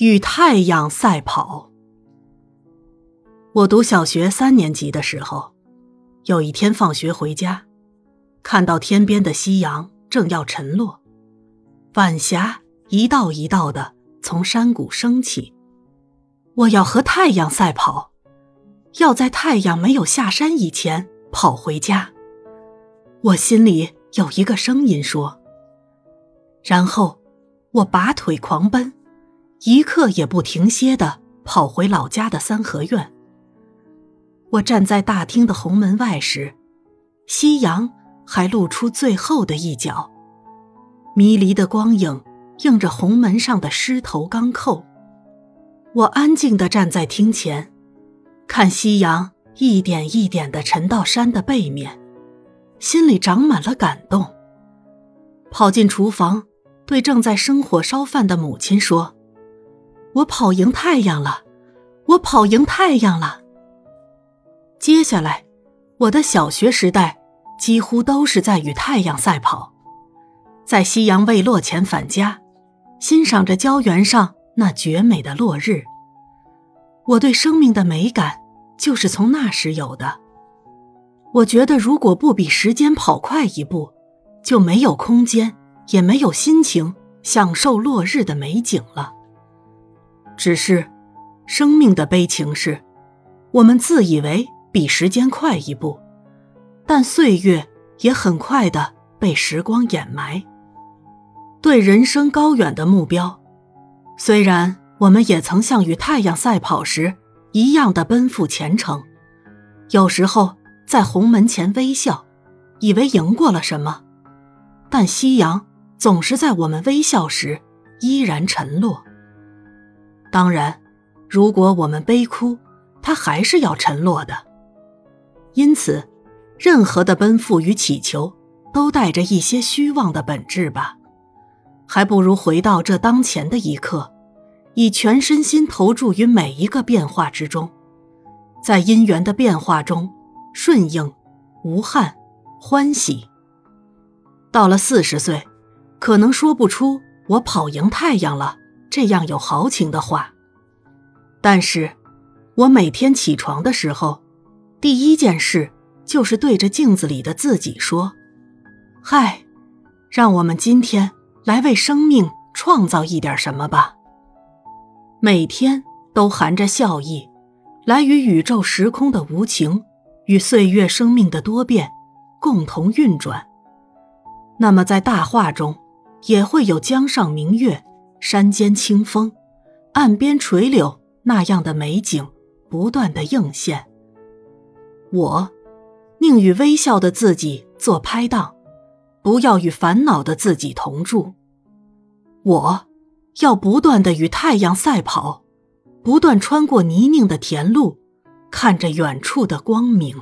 与太阳赛跑。我读小学三年级的时候，有一天放学回家，看到天边的夕阳正要沉落，晚霞一道一道的从山谷升起。我要和太阳赛跑，要在太阳没有下山以前跑回家。我心里有一个声音说。然后，我拔腿狂奔，一刻也不停歇的跑回老家的三合院。我站在大厅的红门外时，夕阳还露出最后的一角，迷离的光影映着红门上的狮头钢扣。我安静的站在厅前，看夕阳一点一点的沉到山的背面，心里长满了感动。跑进厨房。对正在生火烧饭的母亲说：“我跑赢太阳了，我跑赢太阳了。”接下来，我的小学时代几乎都是在与太阳赛跑，在夕阳未落前返家，欣赏着胶原上那绝美的落日。我对生命的美感就是从那时有的。我觉得，如果不比时间跑快一步，就没有空间。也没有心情享受落日的美景了。只是，生命的悲情是，我们自以为比时间快一步，但岁月也很快的被时光掩埋。对人生高远的目标，虽然我们也曾像与太阳赛跑时一样的奔赴前程，有时候在红门前微笑，以为赢过了什么，但夕阳。总是在我们微笑时依然沉落。当然，如果我们悲哭，它还是要沉落的。因此，任何的奔赴与祈求都带着一些虚妄的本质吧。还不如回到这当前的一刻，以全身心投注于每一个变化之中，在因缘的变化中顺应、无憾、欢喜。到了四十岁。可能说不出“我跑赢太阳了”这样有豪情的话，但是，我每天起床的时候，第一件事就是对着镜子里的自己说：“嗨，让我们今天来为生命创造一点什么吧。”每天都含着笑意，来与宇宙时空的无情与岁月生命的多变共同运转。那么，在大化中。也会有江上明月、山间清风、岸边垂柳那样的美景不断的映现。我宁与微笑的自己做拍档，不要与烦恼的自己同住。我要不断的与太阳赛跑，不断穿过泥泞的田路，看着远处的光明。